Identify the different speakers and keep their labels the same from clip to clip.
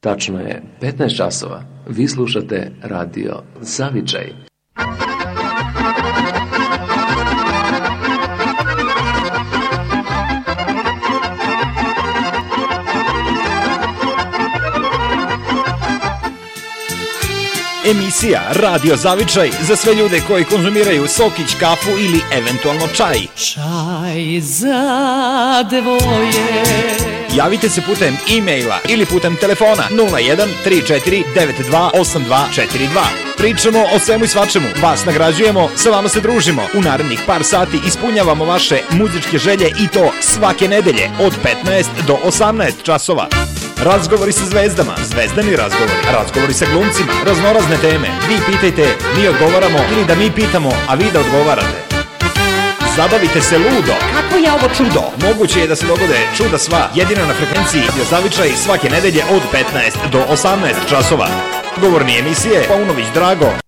Speaker 1: Tačno je 15 časova. Vi slušate radio Zavičaj.
Speaker 2: Emisija Radio Zavičaj za sve ljude koji konzumiraju sokić, kafu ili eventualno čaj.
Speaker 3: Čaj za dvoje.
Speaker 2: Javite se putem e-maila ili putem telefona 01 34 92 8242. Pričamo o svemu i svačemu, vas nagrađujemo, sa vama se družimo. U narednih par sati ispunjavamo vaše muzičke želje i to svake nedelje od 15 do 18 časova. Razgovori sa zvezdama, zvezdani razgovori, razgovori sa glumcima, raznorazne teme. Vi pitajte, mi odgovaramo ili da mi pitamo, a vi da odgovarate. Zabavite se ludo. Kako je ovo čudo? Moguće je da se dogode čuda sva, jedino na frekvenciji Radio Zavičaj svake nedelje od 15 do 18 časova. Govorni emisije Paunović Drago.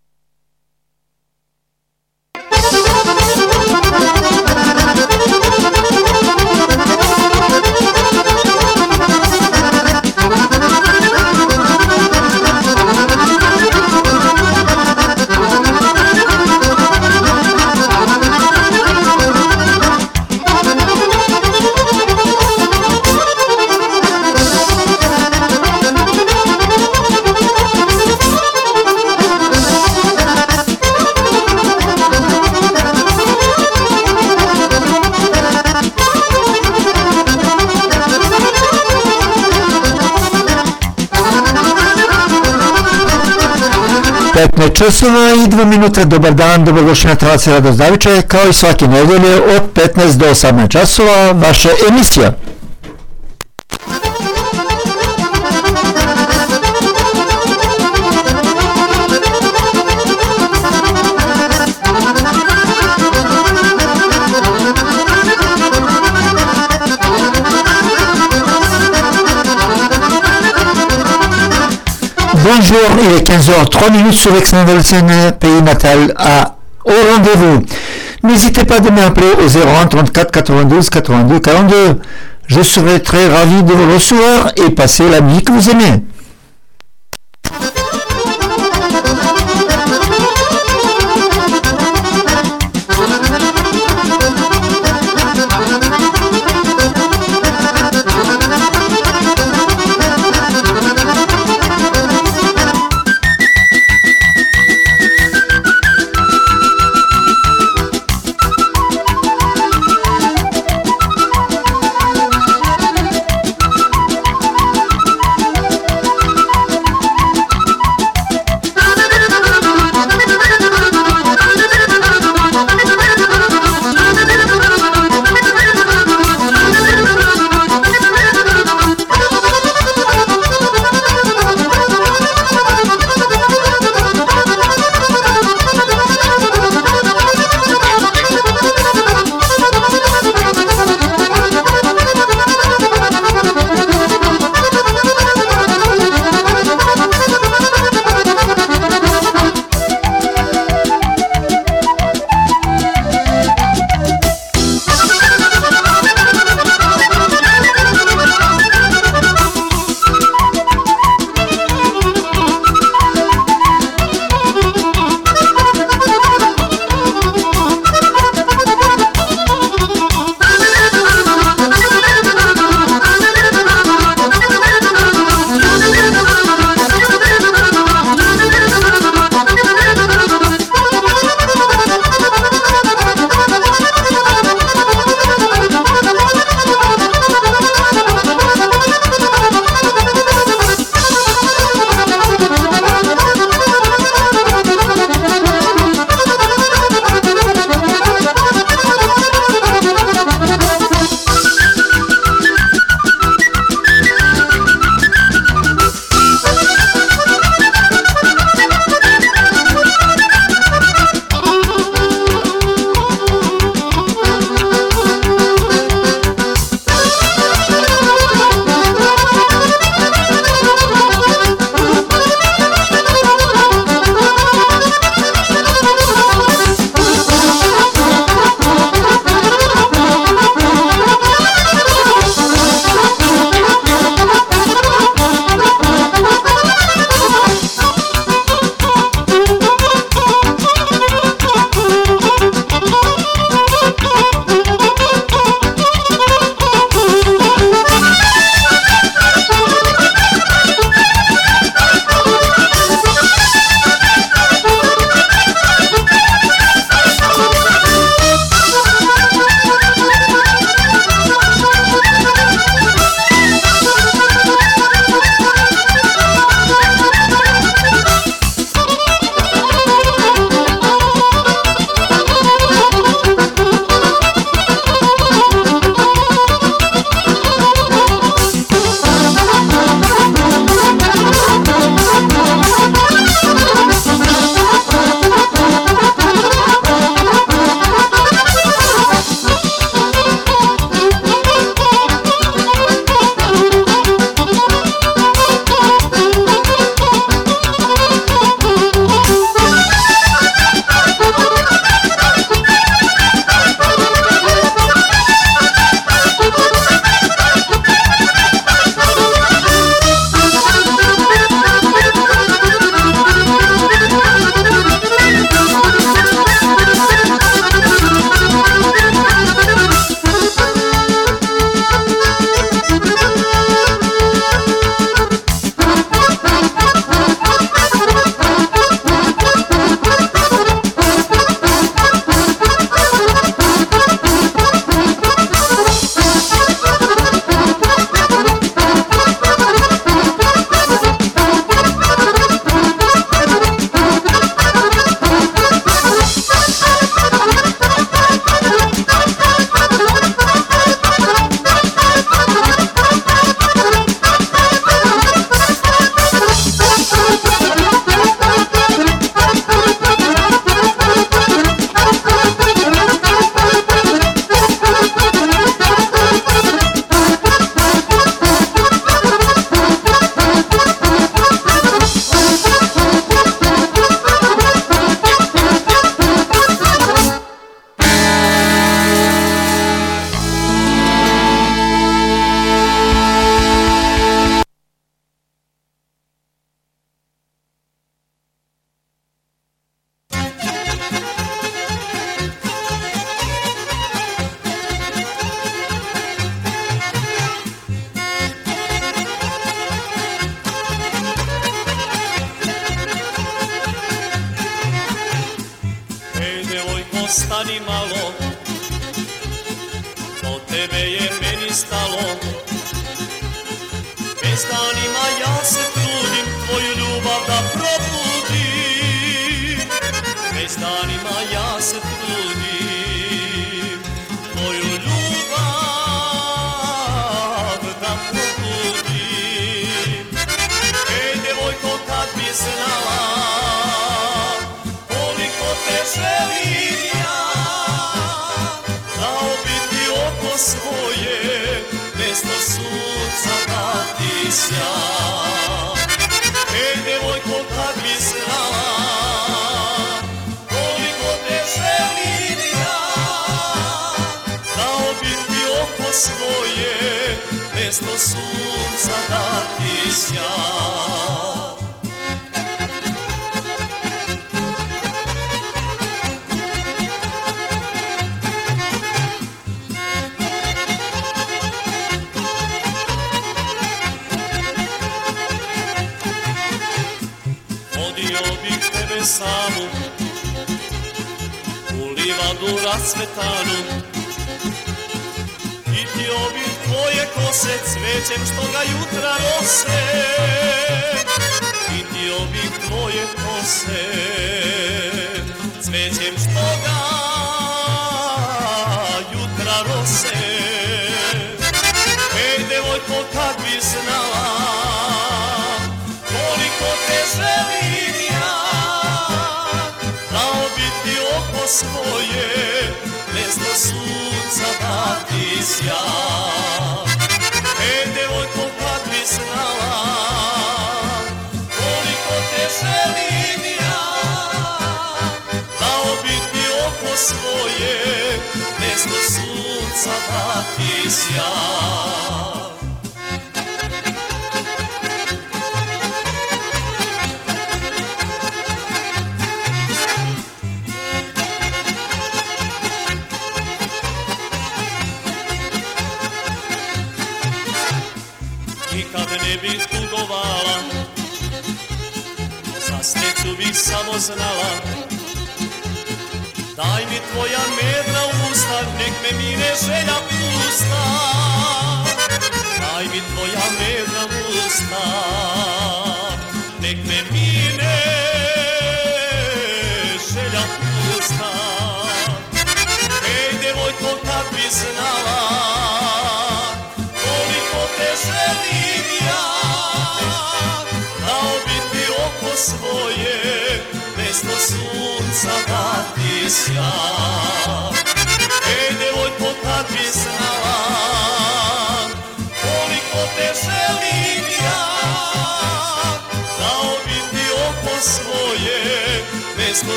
Speaker 4: Časova i 2 minuta, dobar dan, dobrodošli na Talaci Rado Zavičaje, kao i svake nedelje od 15 do 18 časova, vaša emisija. Il est 15h03 minutes sur l'excellent pays natal à au rendez-vous. N'hésitez pas de m'appeler au 01 34 92 82 42. Je serai très ravi de vous recevoir et passer la musique que vous aimez.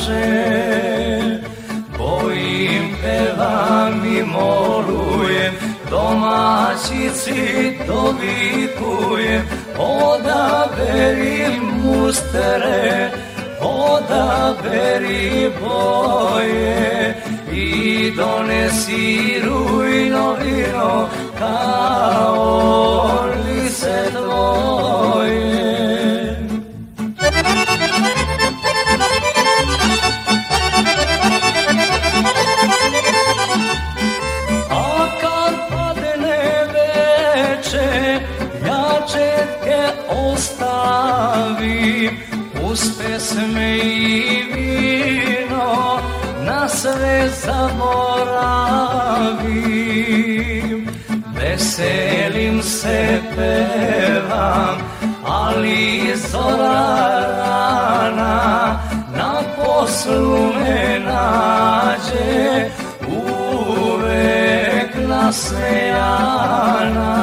Speaker 5: kaže Bojim pevam i molujem Domaćici dovikujem Odaberi mustere Odaberi boje I donesi rujno vino Kao smejana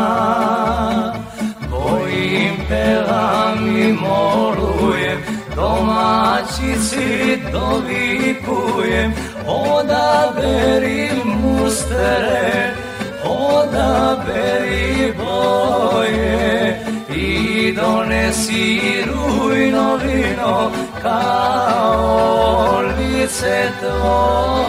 Speaker 5: Tvojim pelam i molujem Domaćici dovikujem Odaberi mustere Odaberi boje I donesi rujno vino Kao lice tvoje.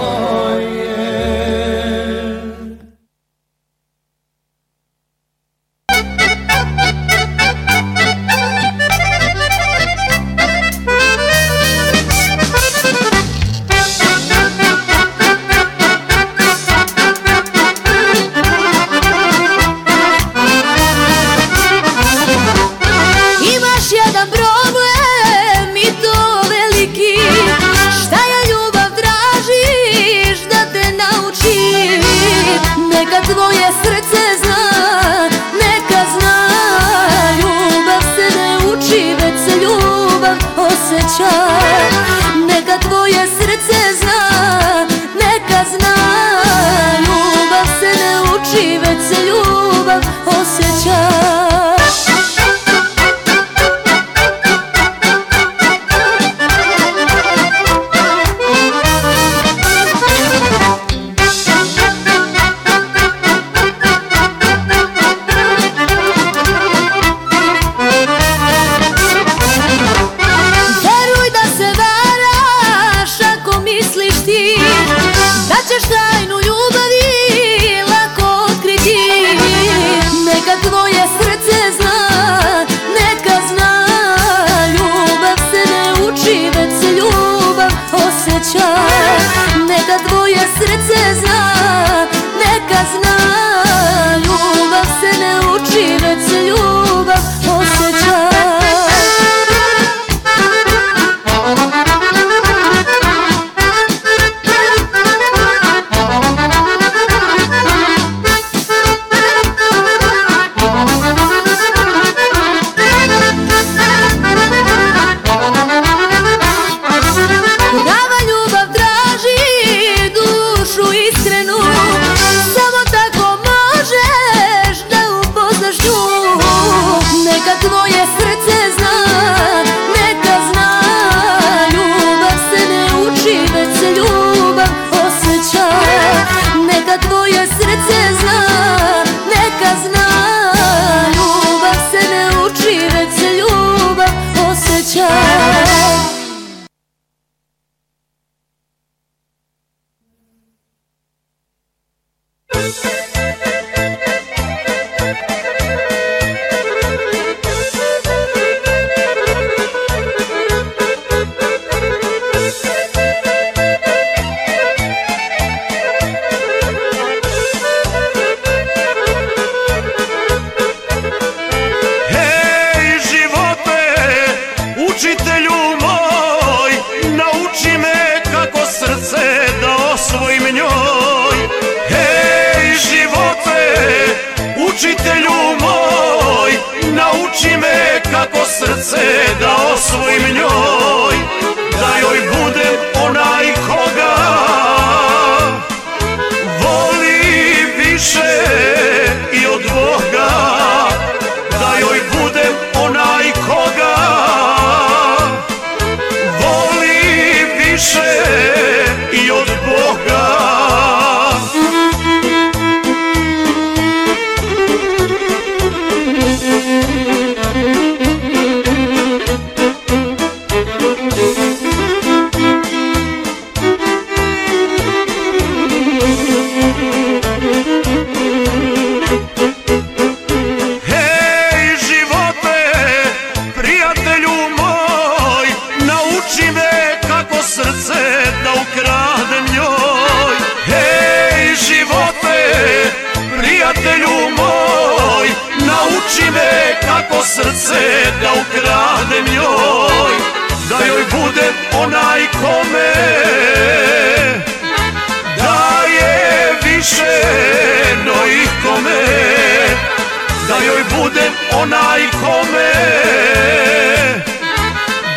Speaker 6: Budem onaj kome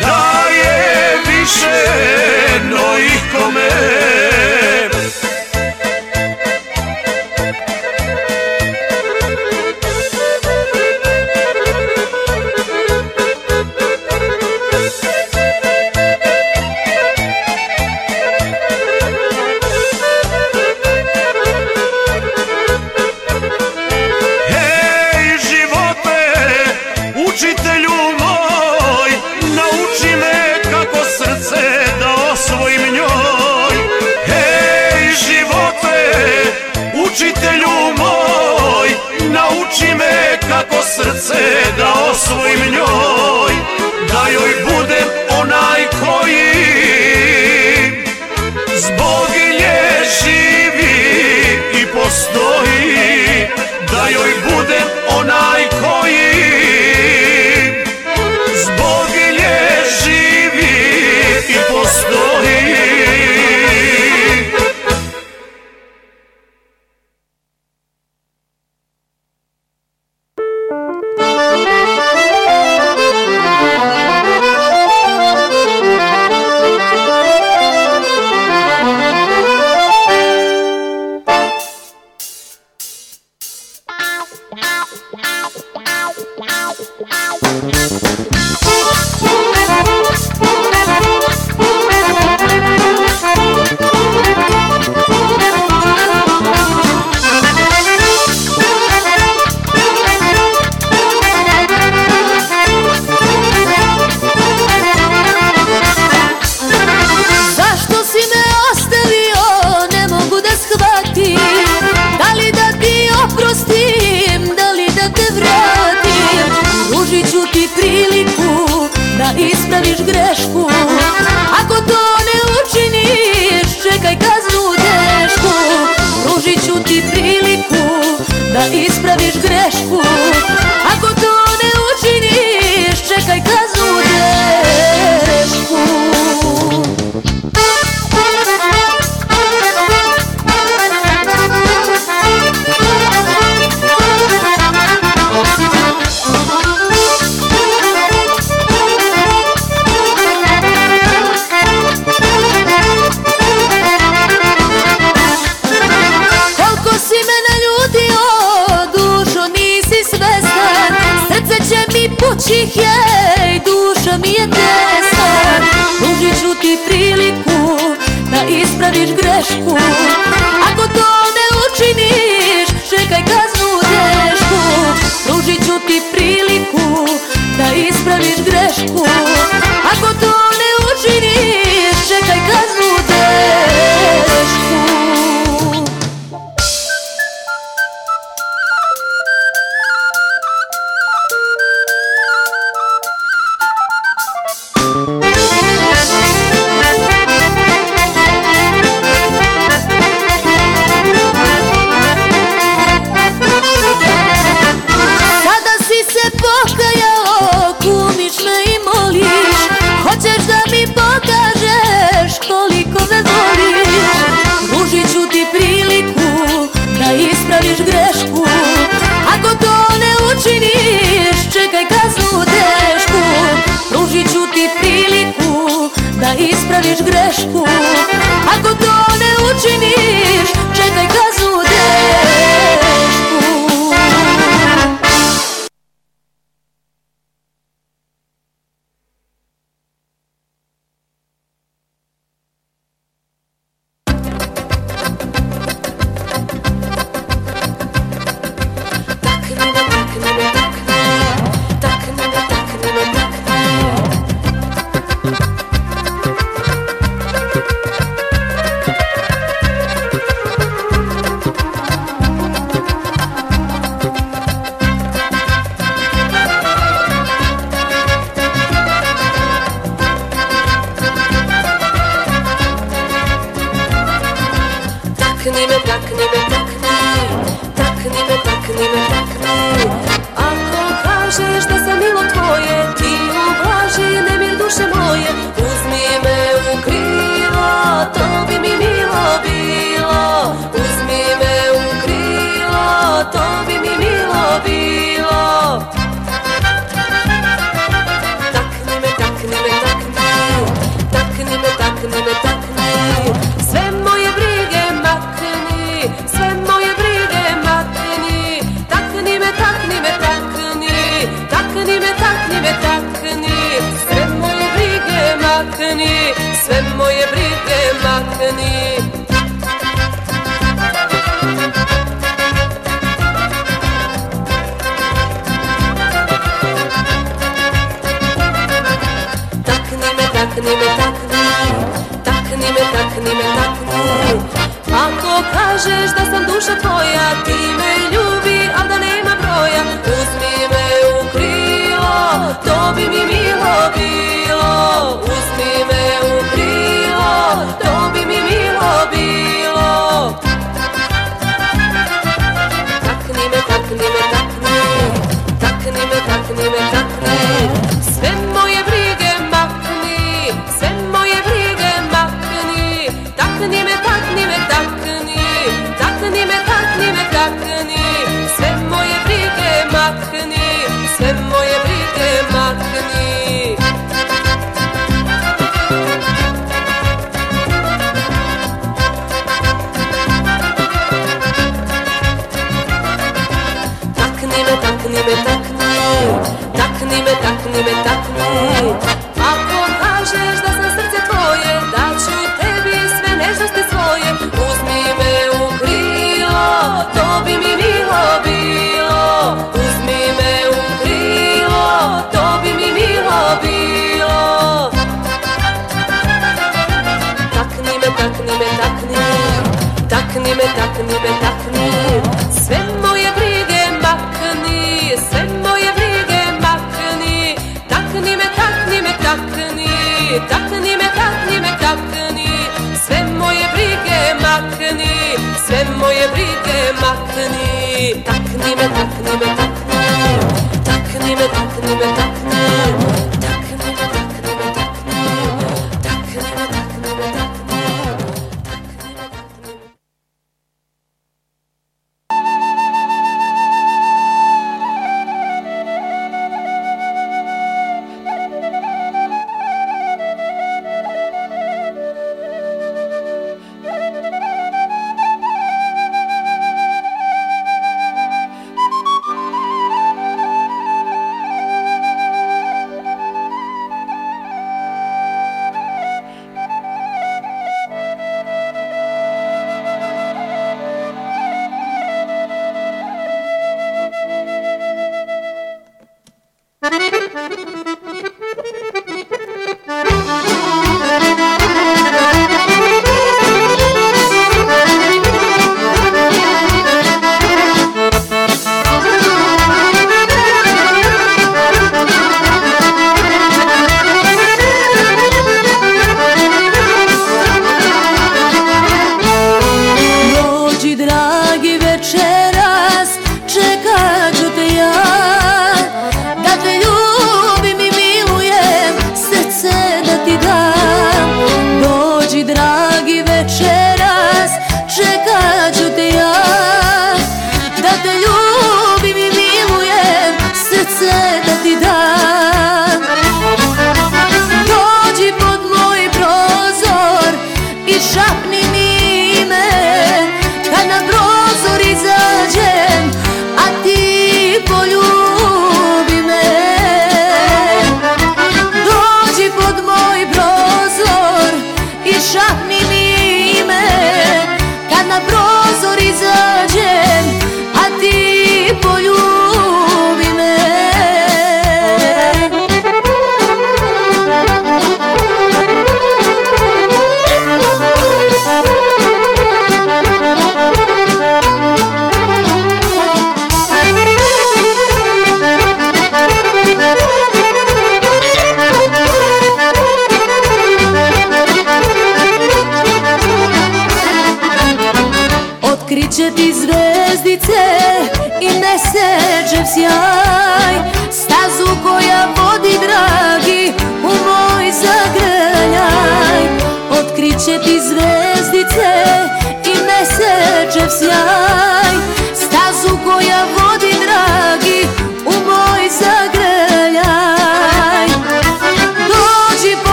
Speaker 6: daje više no ikome Hej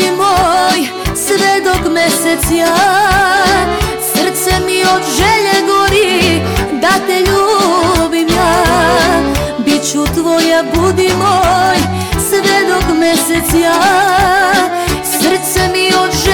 Speaker 6: ljubavi moj
Speaker 7: Sve dok mesec ja Srce mi od želje gori Da te ljubim ja. Biću tvoja, budi moj Sve dok mesec ja Srce mi od želje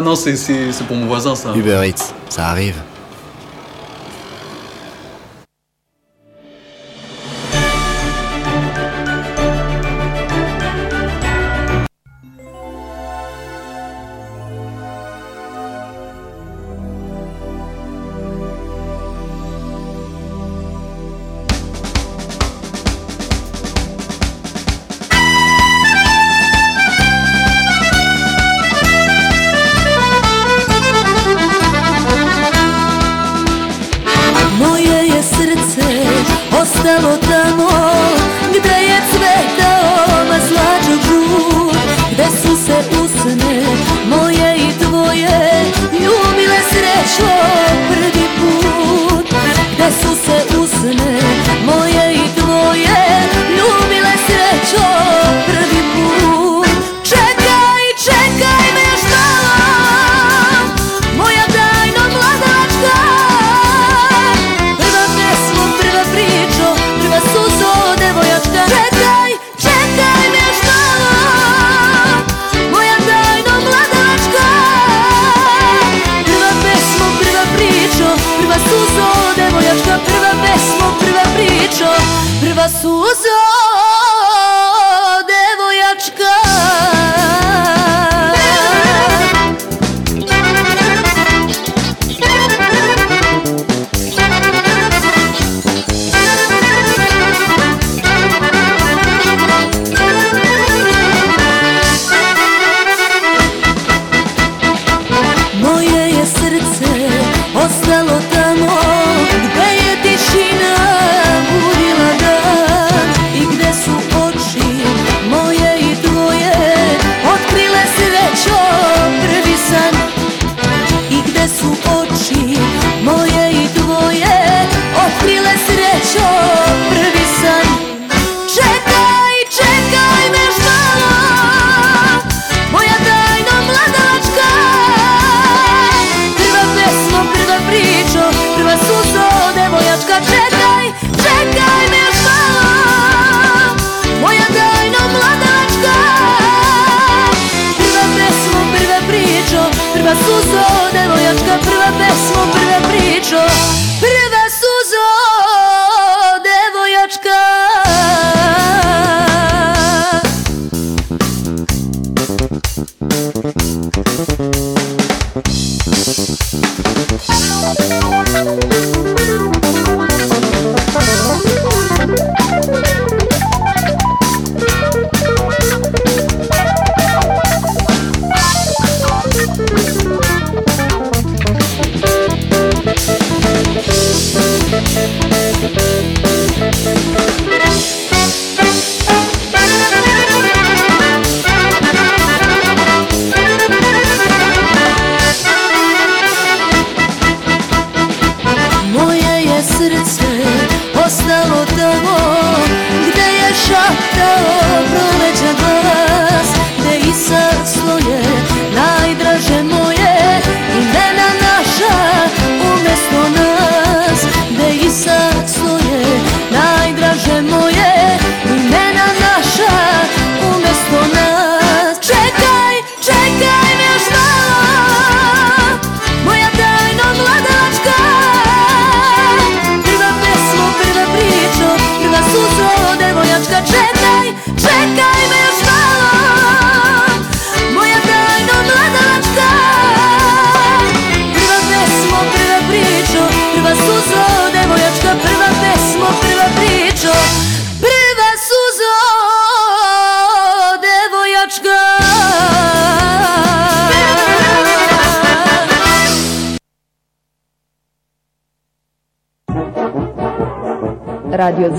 Speaker 8: non, c'est pour mon voisin, ça.
Speaker 9: Uber Eats, ça arrive.
Speaker 10: Radio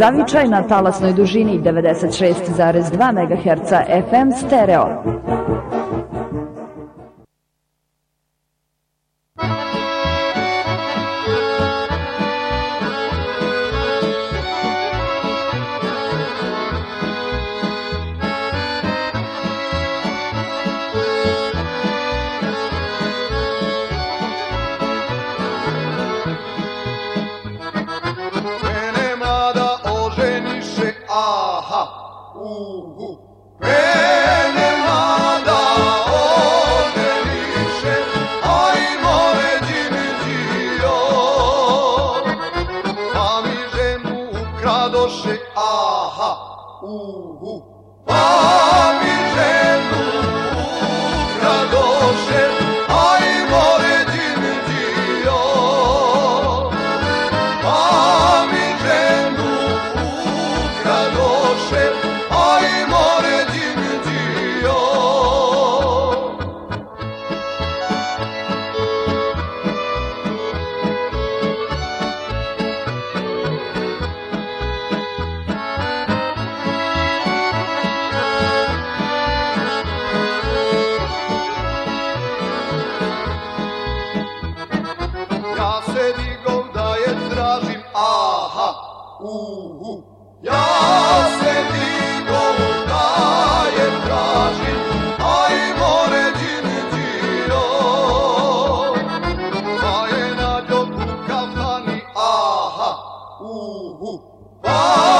Speaker 10: Zavičaj na talasnoj dužini 96,2 MHz FM stereo. Pa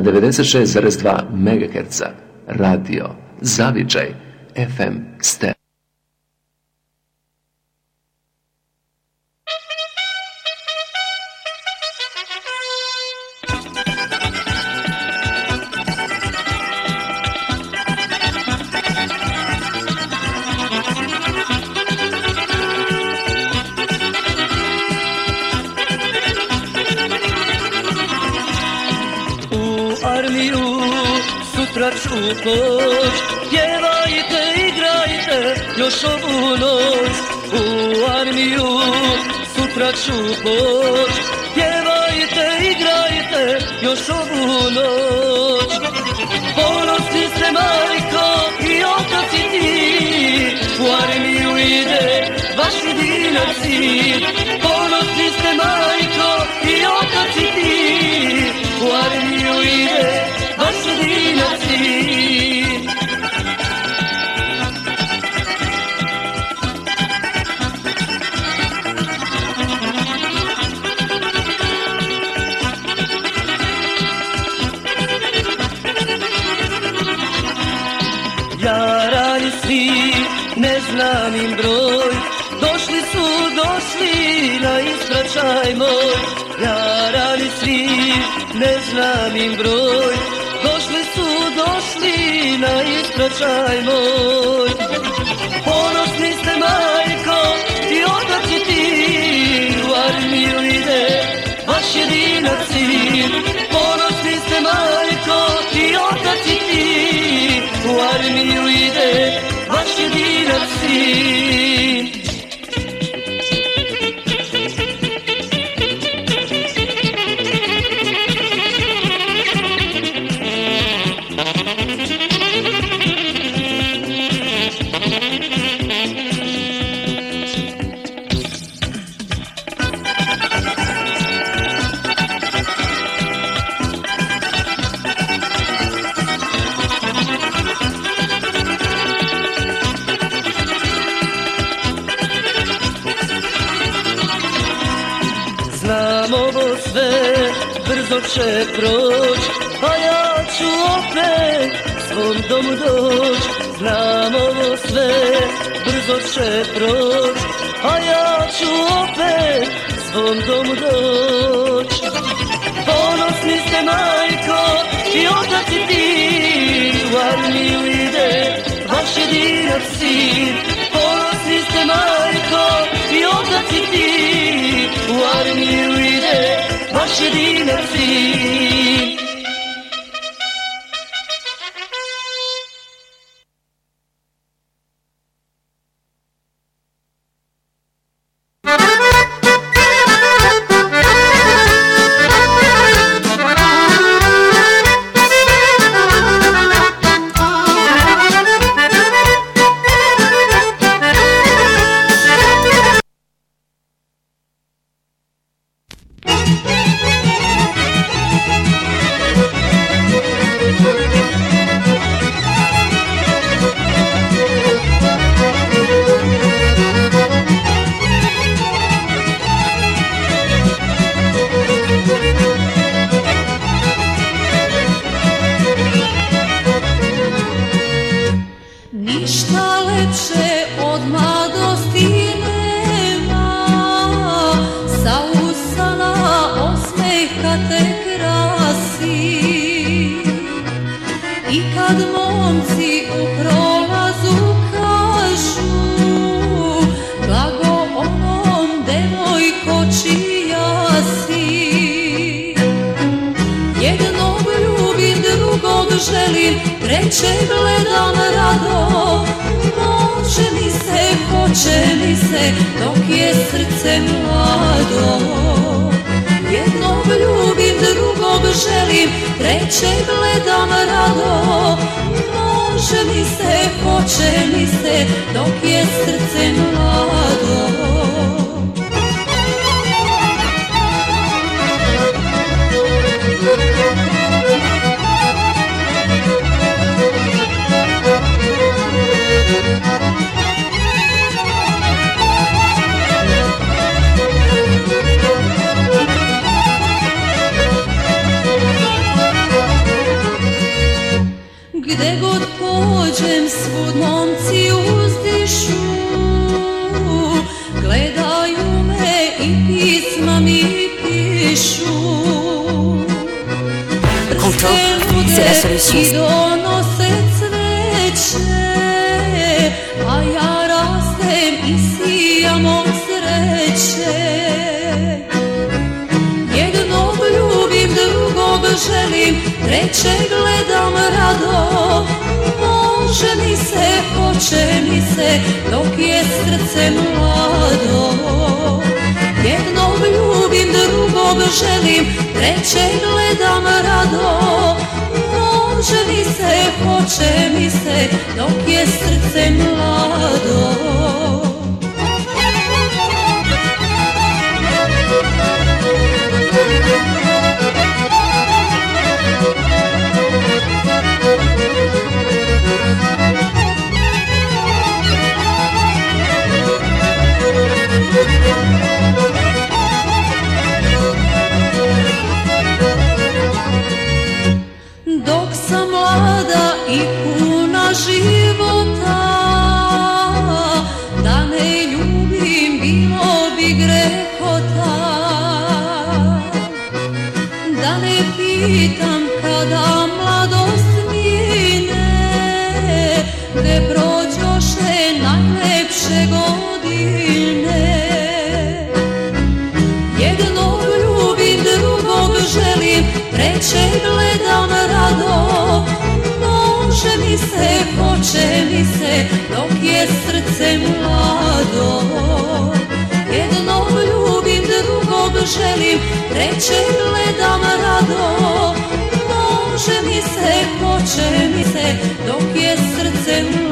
Speaker 11: Na
Speaker 1: 96,2 MHz radio Zavičaj FM
Speaker 5: armiju sutra ću poć. Pjevajte, igrajte još ovu noć. U armiju sutra ću poć. Pjevajte, igrajte još ovu noć. Ponosni ste majko i otac i ti. U armiju ide vaš jedinac sin Ponosni ste majko i otac i ti Vaš jedinac sin Jarani svi, ne znam im broj. Došli su, došli na ispraćaj moj znam im broj. Došli su, došli na ispraćaj moj. Ponosni ste majko i otac i ti U armiju ide vaš jedinac sin. Ponosni ste majko i otac i ti U armiju ide vaš jedinac sin doć Ponosni ste majko i otac i ti armiju ide vaš jedinac sin Ponosni ste majko i otac i ti armiju ide vaš jedinac sin
Speaker 10: tuče mi se dok je srce mlado. Jednog ljubim, drugog želim, treće gledam rado. Može mi se, hoće mi se dok je srce mlado.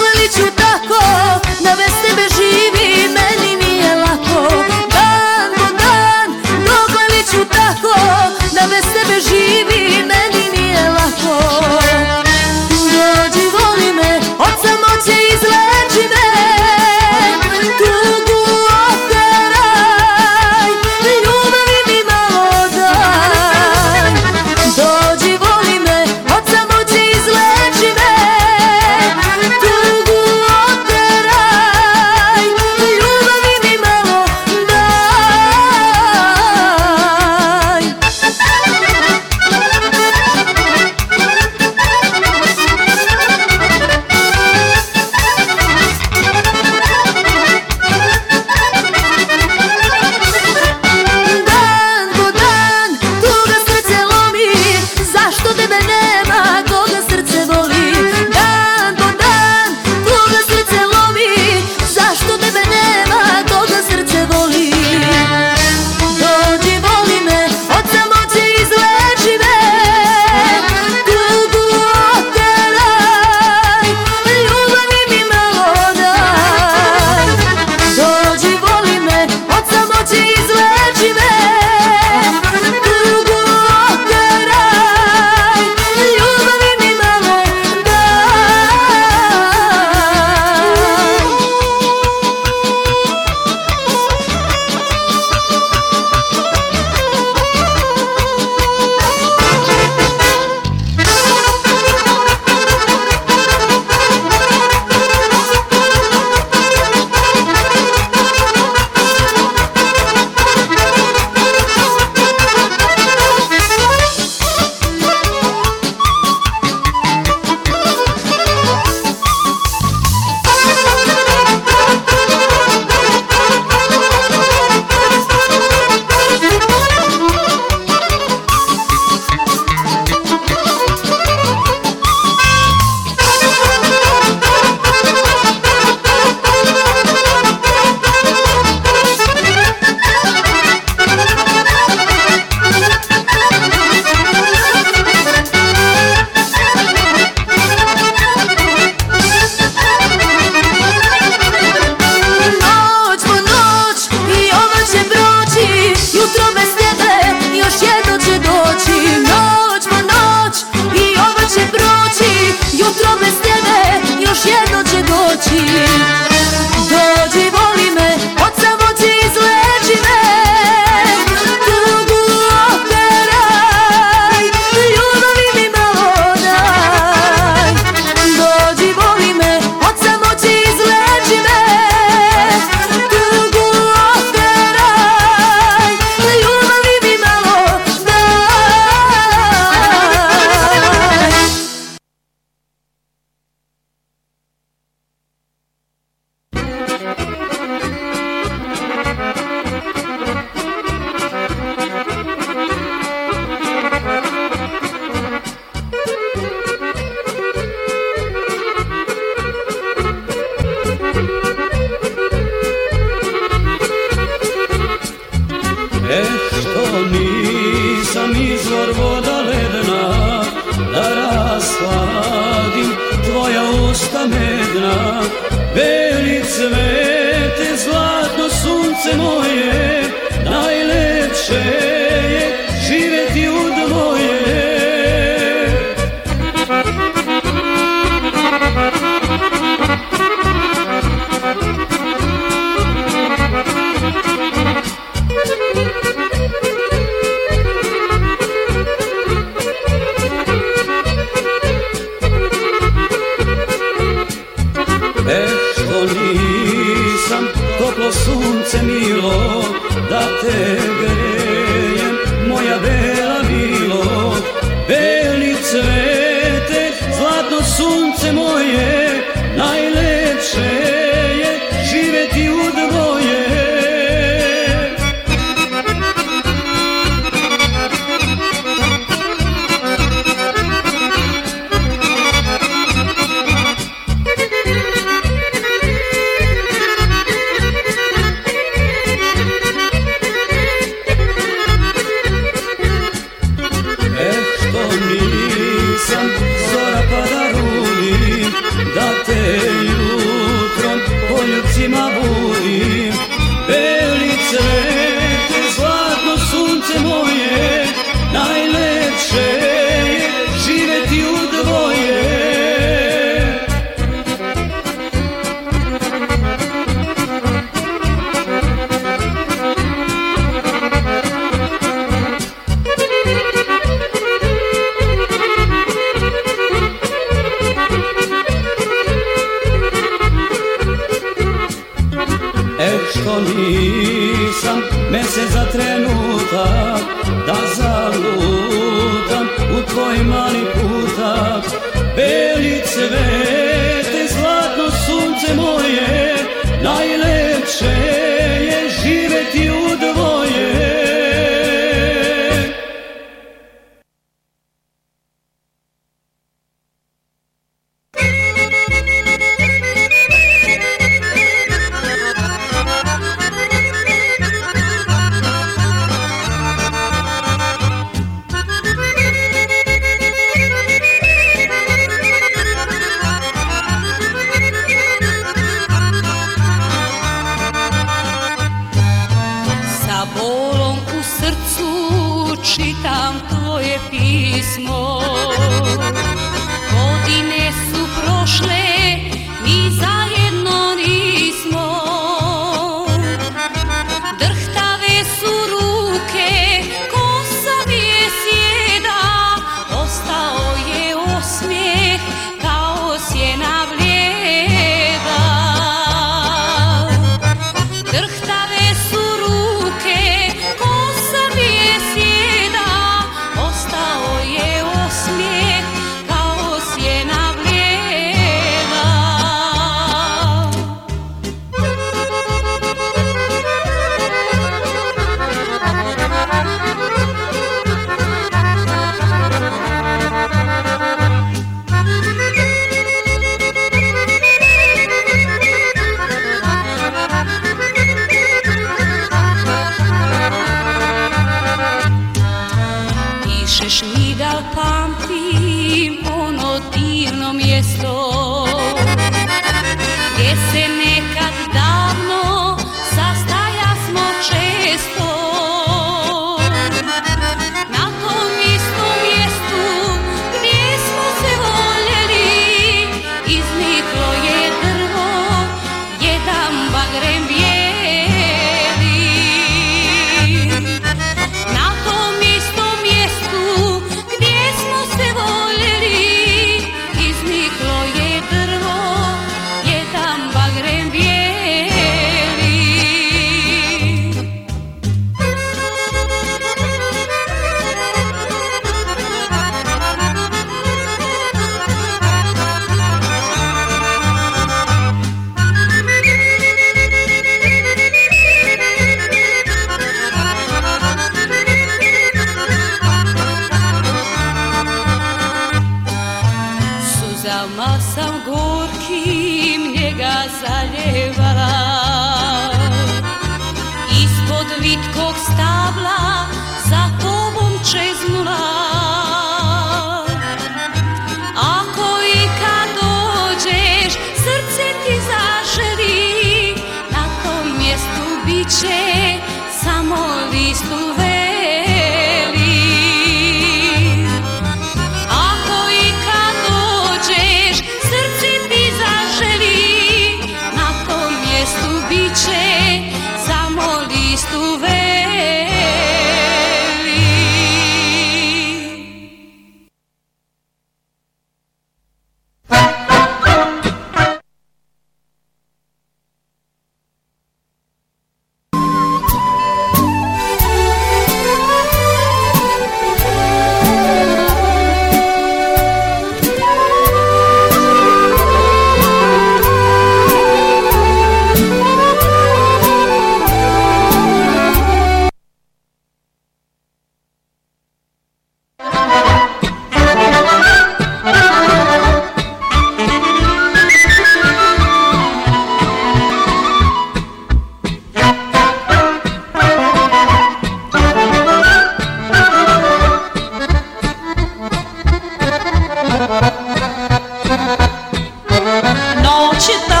Speaker 12: Noć je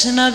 Speaker 13: Krishna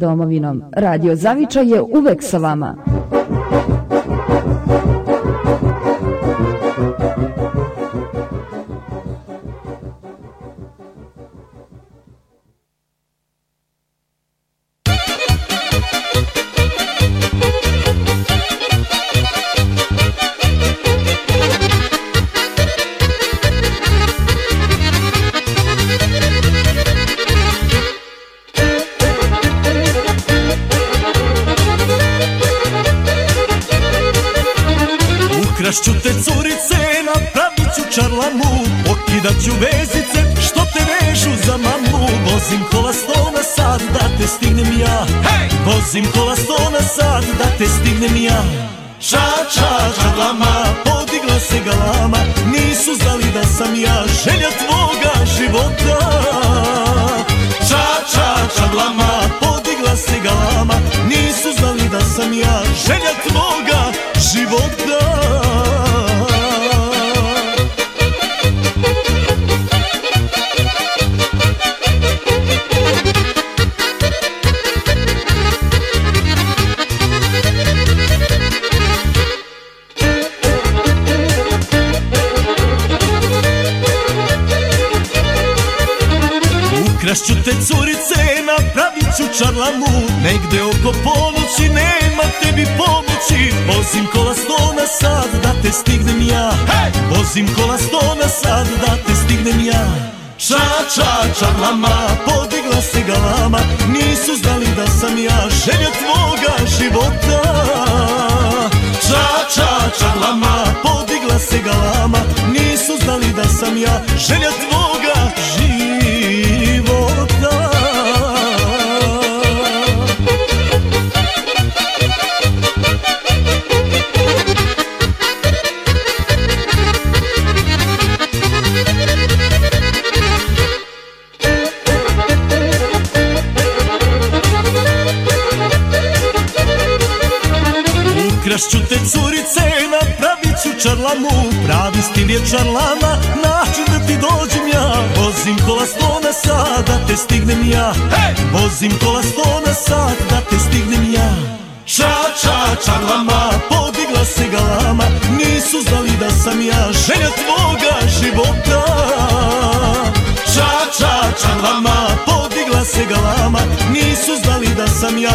Speaker 13: domovinom. Radio Zavičaj je uvek sa vama.
Speaker 6: Negde oko ponoći nema tebi pomoći. Vozim kola sto na sat da te stignem ja. Vozim kola sto na sat da te stignem ja. Ča, ča, čarlama, podigla se galama. Nisu znali da sam ja želja tvoga života. Ča, ča, čarlama, podigla se galama. Nisu znali da sam ja želja tvoga čarlamu Pravi stil je čarlama, način da ti dođem ja. Vozim kola sto na sat, da te stignem ja. Vozim kola sto na sat, da te stignem ja. Ča, ča, čarlama, podigla se galama Nisu znali da sam ja želja tvoga života. Ča, ča, čarlama, podigla se galama Nisu znali da sam ja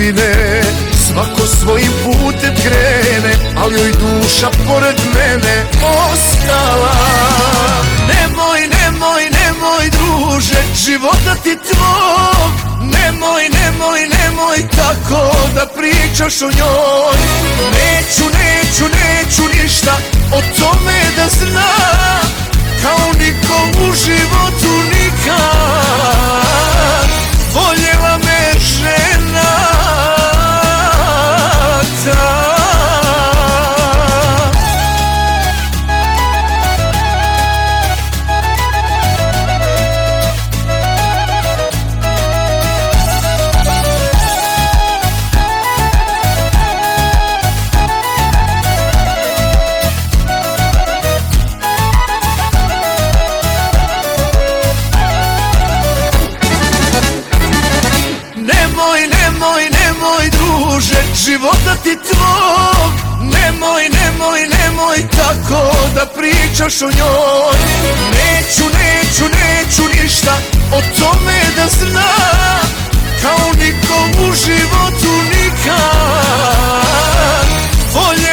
Speaker 14: sudbine Svako svojim putem krene Ali joj duša pored mene ostala. Nemoj, nemoj, nemoj druže Života ti tvog. Nemoj, nemoj, nemoj tako Da pričaš o njoj. Neću, neću, neću ništa O tome da znam Kao niko u životu nikad. Voljela me žena. ti tvog Nemoj, nemoj, nemoj tako da pričaš o njoj. Neću, neću, neću ništa o tome da znam Kao nikom u životu nikad.
Speaker 12: Volje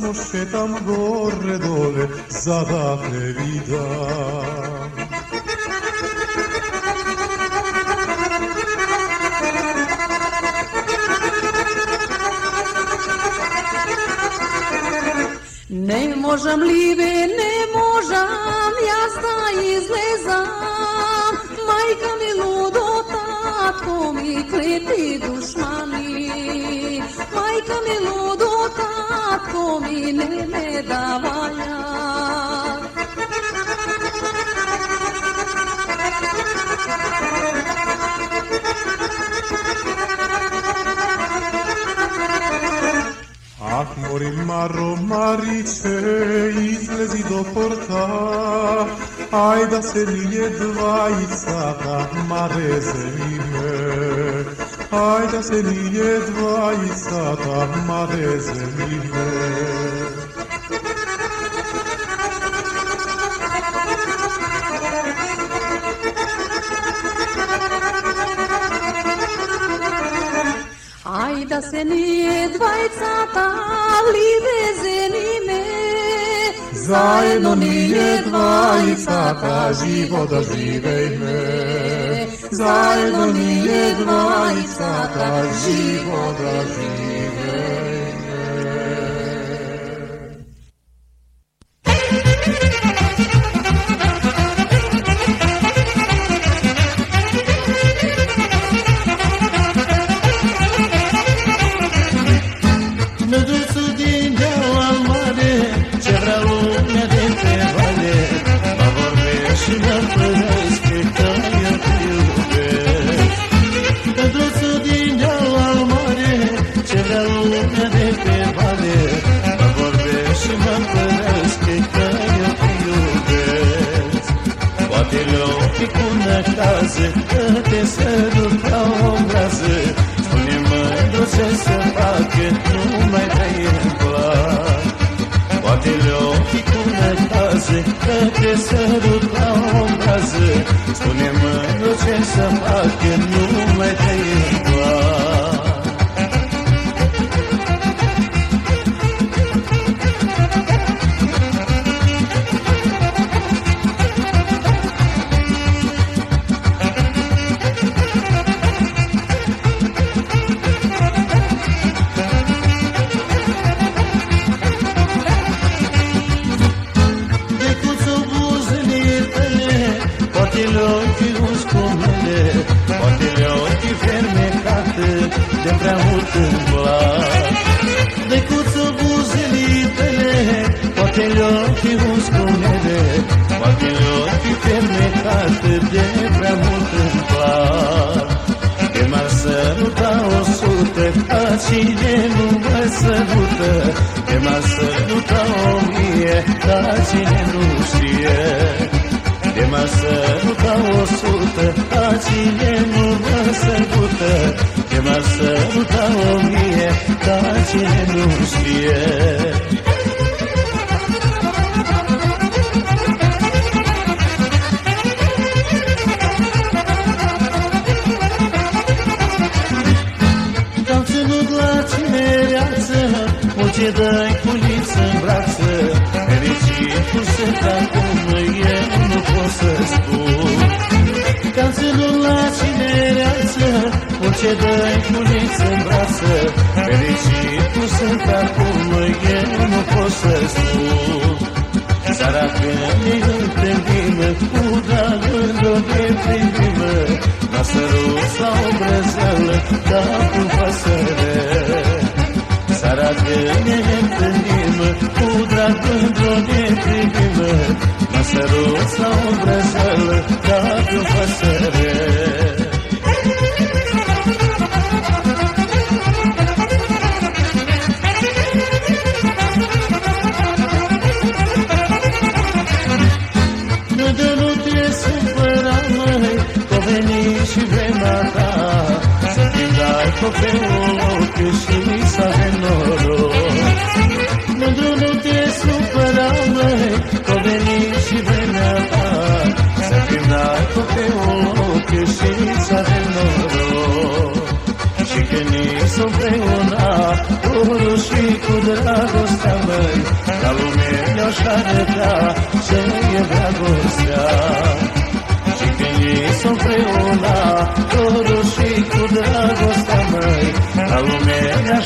Speaker 12: samo
Speaker 15: šetam gore dole, sada ne vidam.
Speaker 10: Ne možam live, ne možam, ja sta izlezam, acum-i crete dușmanii. Maica mi l-a dotat cum-i nene.
Speaker 15: Ah, morim maro marice, izlezi do porta, da se lije dvajica, ta
Speaker 16: mare
Speaker 15: zemlja. Ai se
Speaker 16: mi jedva i
Speaker 17: sata mare zemljive. Aj da se
Speaker 18: nije dvajcata live zenime, zajedno nije dvajcata život
Speaker 19: doživejme. zajedno mi
Speaker 20: je dvojica, taj život da živi.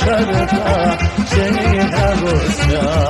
Speaker 20: şarkı seni her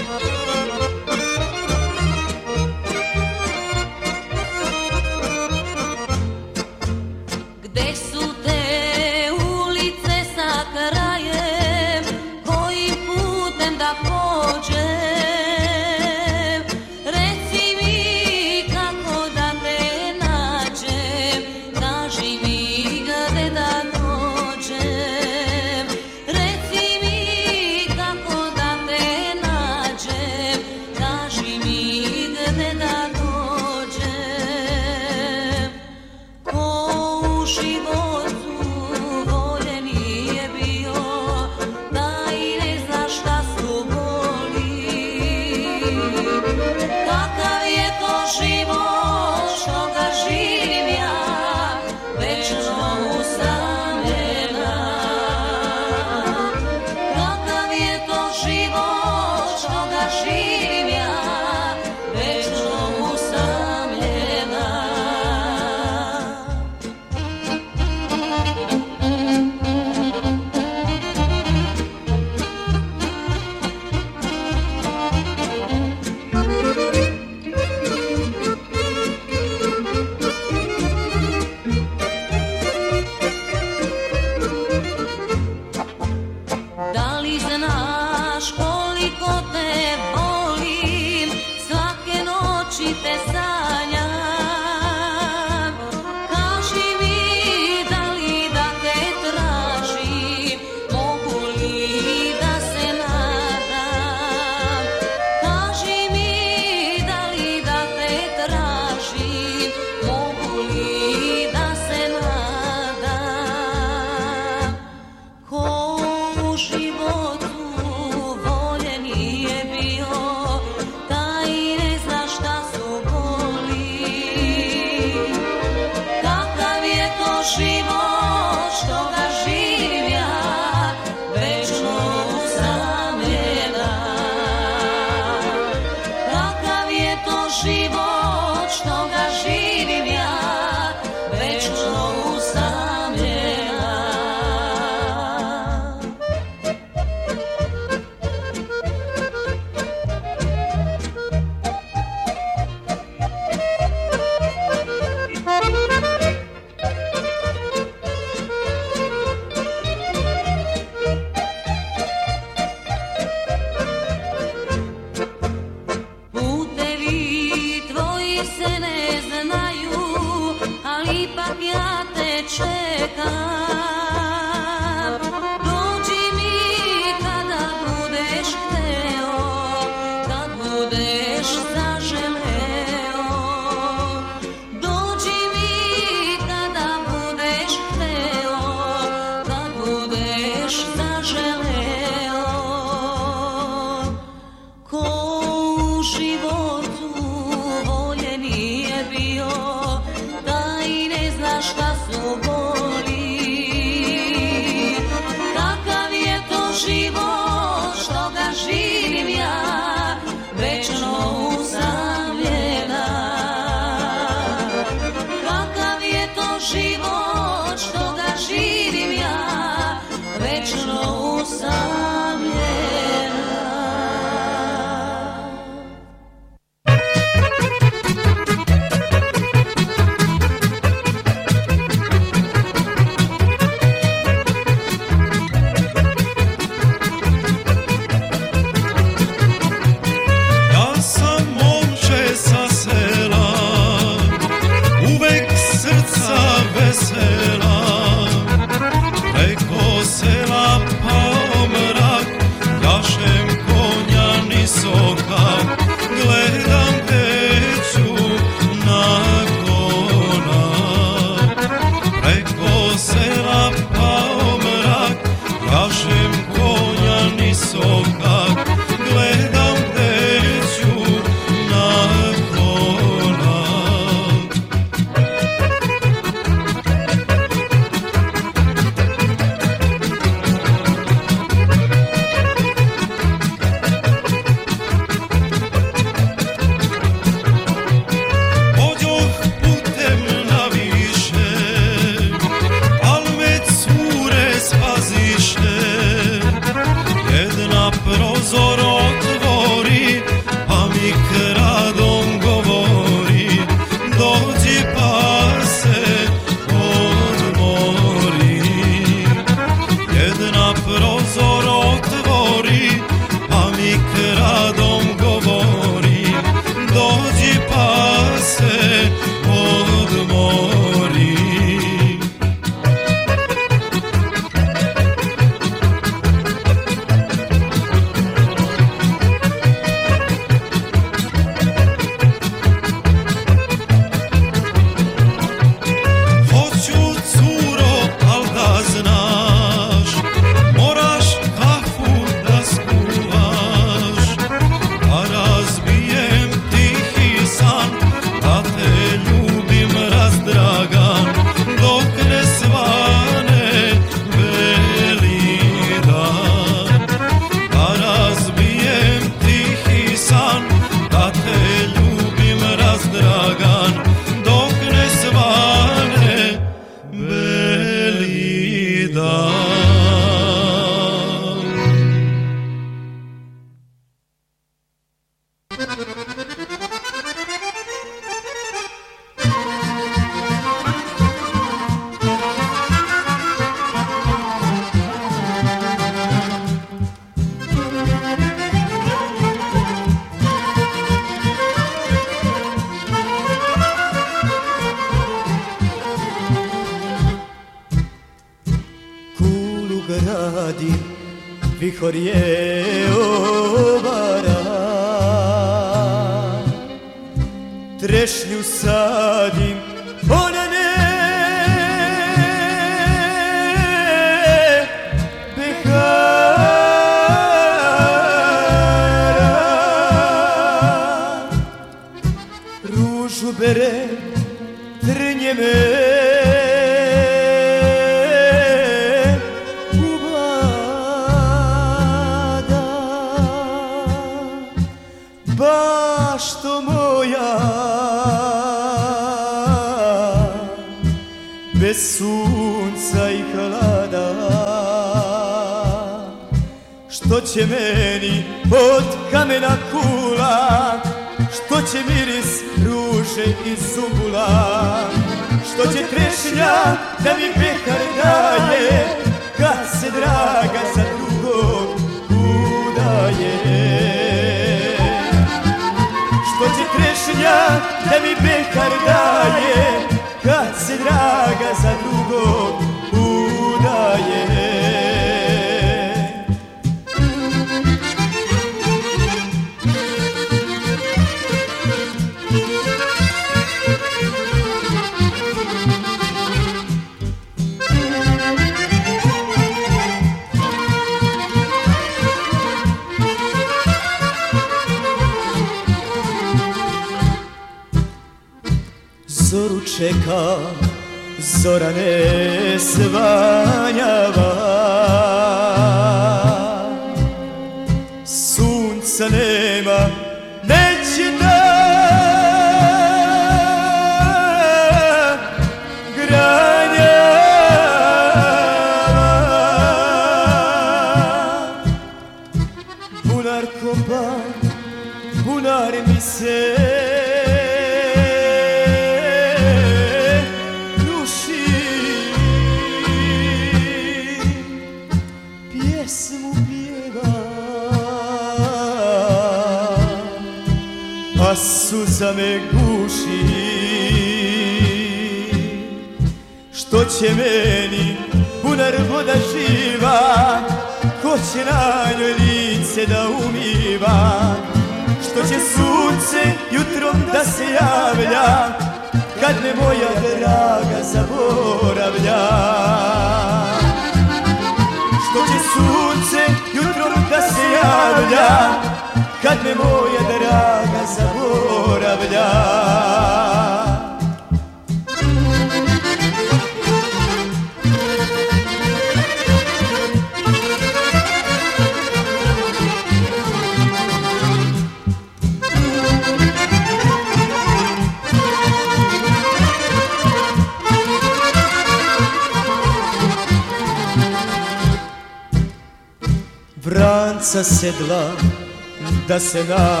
Speaker 20: da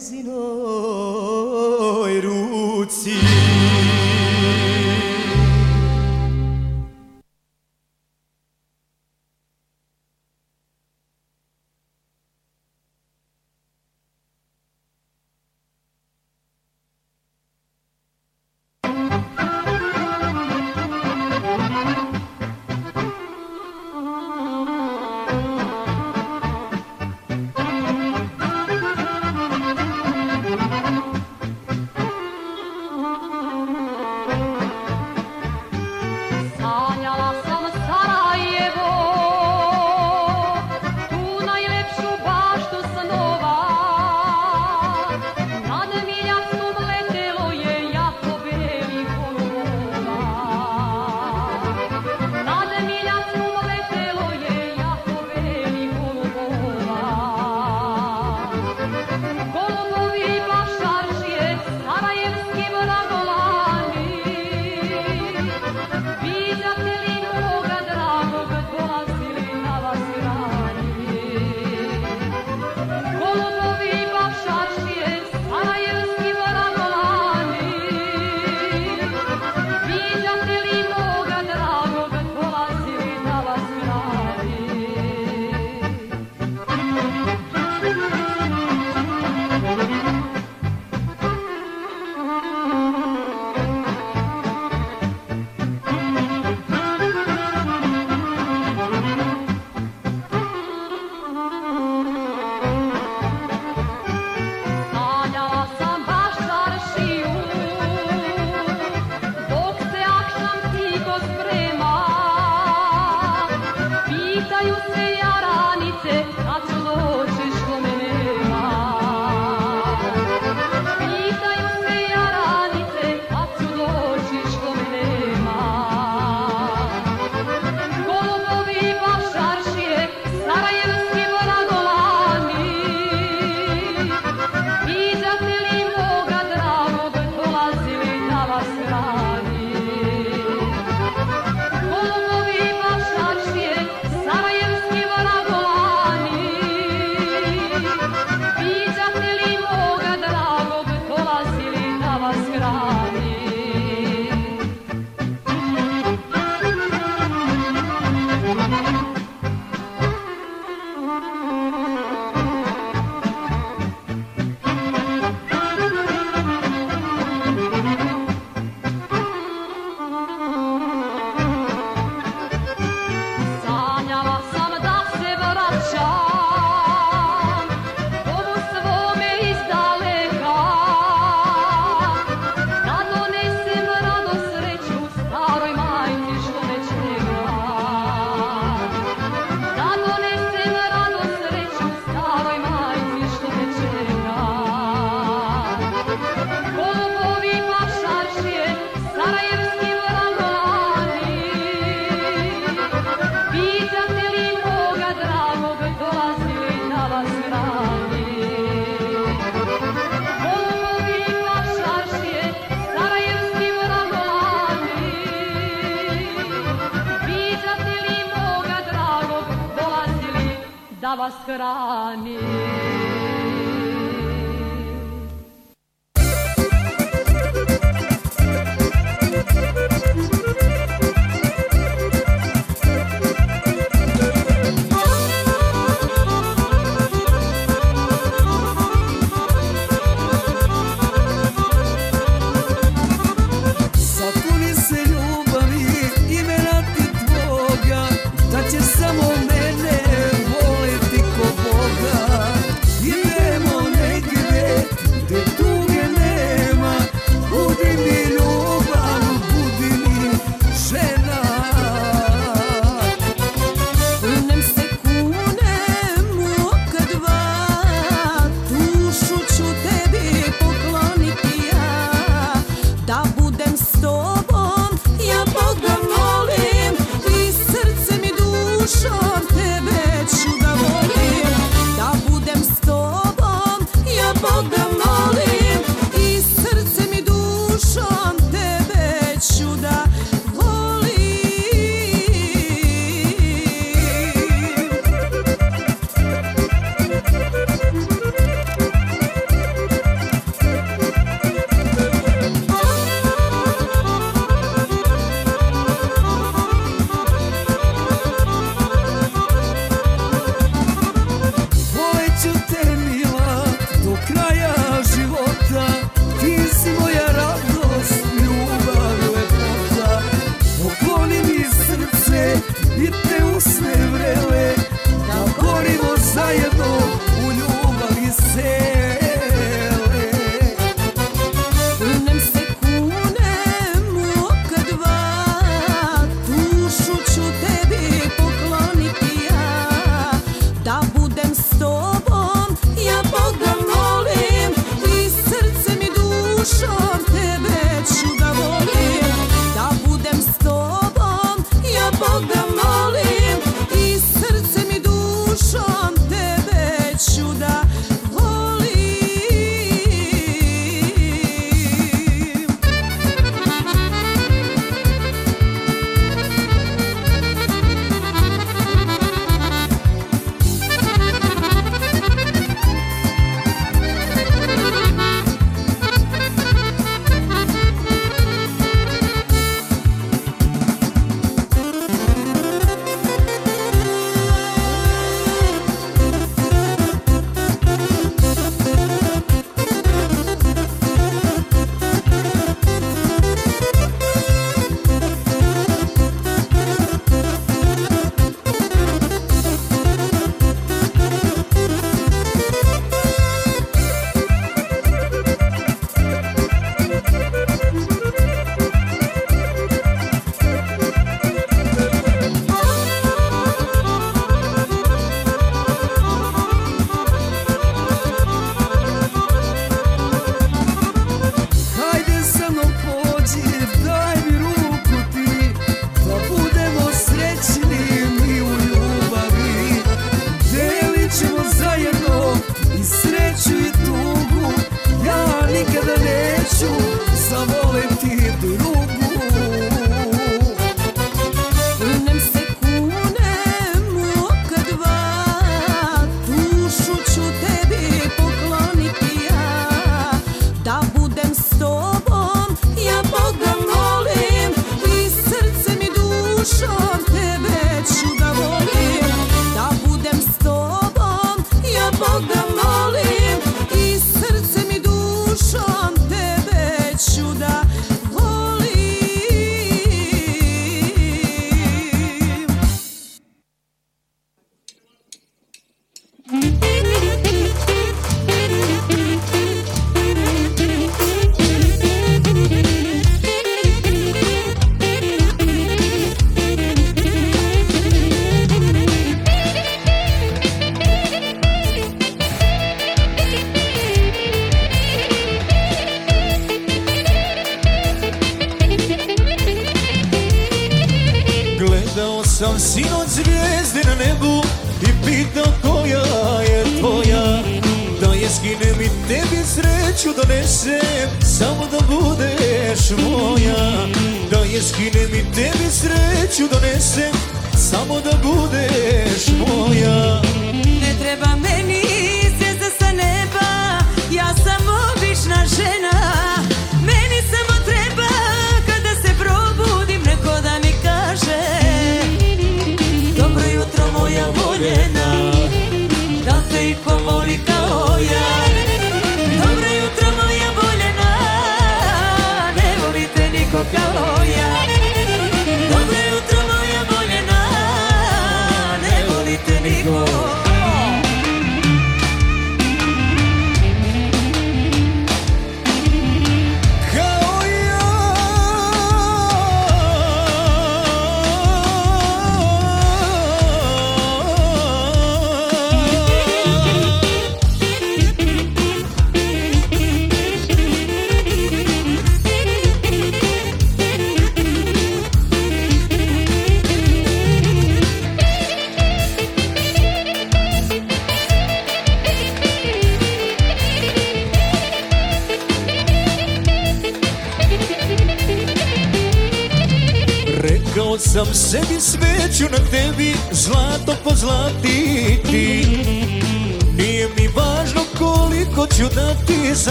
Speaker 20: na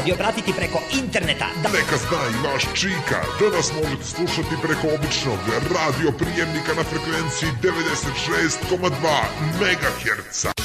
Speaker 2: radio pratiti preko interneta. Da...
Speaker 10: Neka zna i naš čika da nas možete slušati preko običnog radio prijemnika na frekvenciji 96,2 MHz.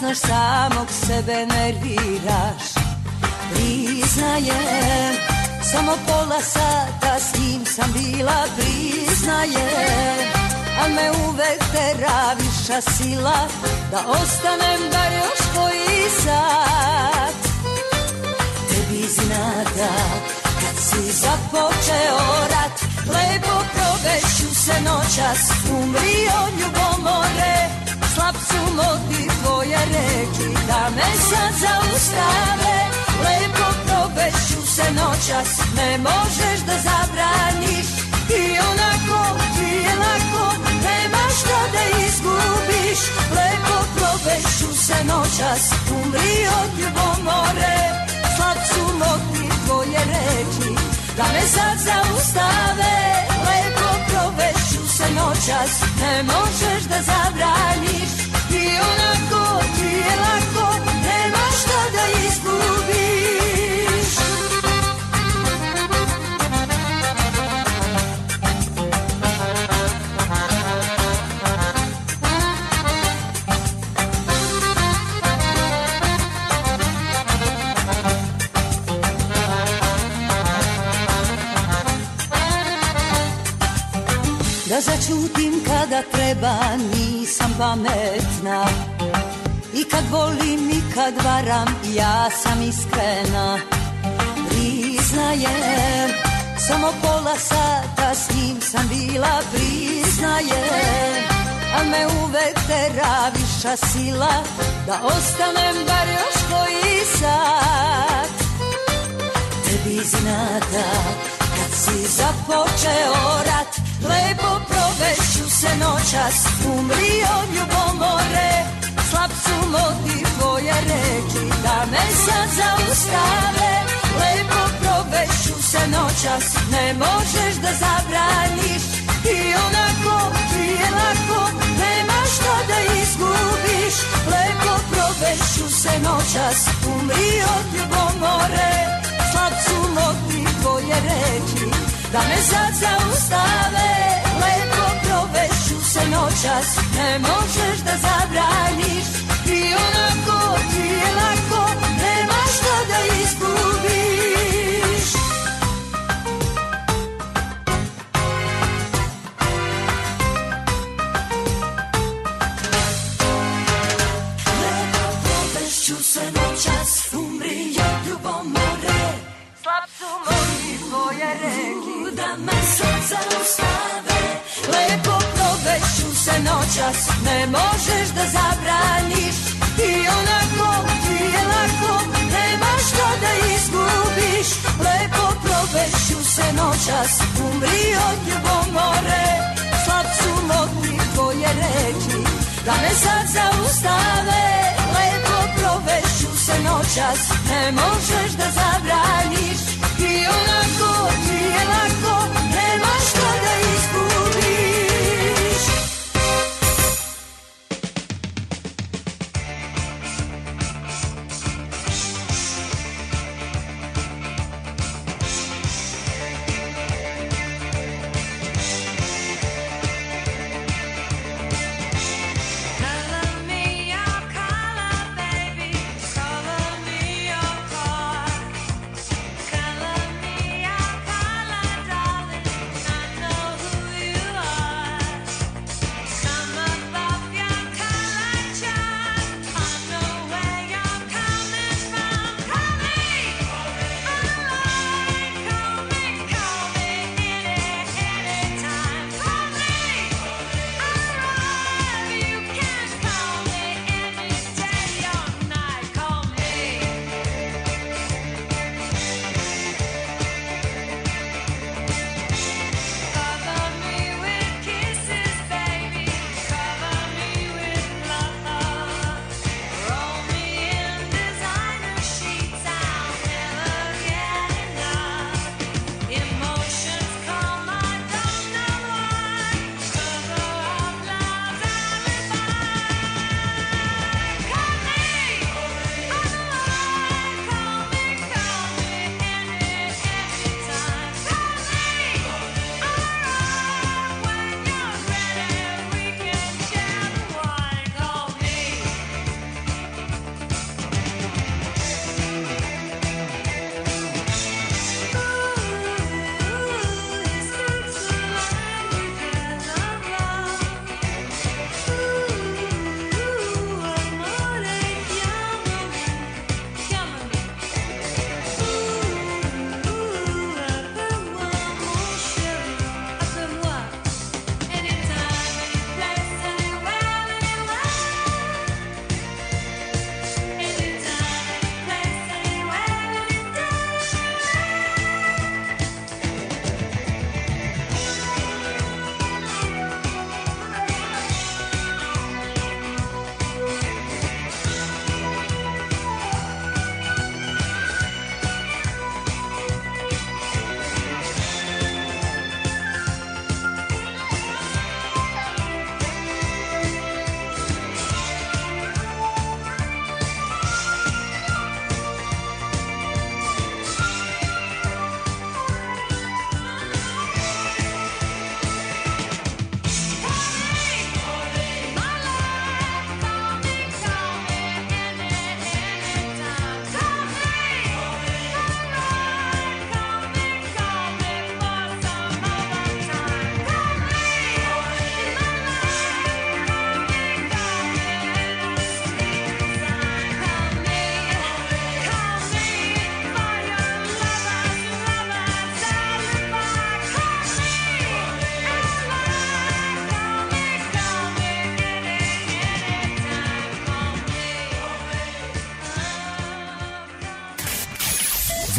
Speaker 10: Saznaš samog sebe nerviraš. Priznajem, samo pola sata s njim sam bila Priznajem, a me uvek tera viša sila Da ostanem bar još koji sat. Tebi znada kad si započeo rat Lepo proveću se noćas Umrio ljubomore. Slab su moti tvoje reči Da me sad zaustave. Lepo proveću se noćas Ne možeš da zabraniš. I onako ti je lako Nema šta da izgubiš. Lepo proveću se noćas Umri od ljubomore. Slab su moti tvoje reči da me sad zaustave. Lepo proveću se noćas Ne možeš da zabraniš I onako ti je lako Nema šta da izgubiš Začutim kada treba nisam pametna. I kad volim i kad varam ja sam iskrena. Priznajem Samo pola sata s njim sam bila Priznajem. A me uvek tera viša sila Da ostanem bar još koji sat. Tebi znada kad si započeo rat Lepo se noćas Umri od ljubomore Slab su moti tvoje reči Da me sad zaustave. Lepo proveću se noćas Ne možeš da zabraniš. I onako ti je lako Nema šta da izgubiš. Lepo proveću se noćas Umri od ljubomore Slab su moti tvoje reči Da me sad zaustave. Lepo se noćas Ne možeš da zabraniš. I onako ti je lako Nema šta da izgubiš. Lepo provešću se noćas Umri od ljubomore Slab su moji tvoje reki Da me sad zaustave Lepo proveću se noćas Ne možeš da zabraniš. I onako ti je lako Nema šta da izgubiš. Lepo proveću se noćas Umri od ljubomore. Slab su moti tvoje reči Da me sad zaustave. Lepo proveću se noćas Ne možeš da zabraniš. I onako ti je lako Nema šta da izgubiš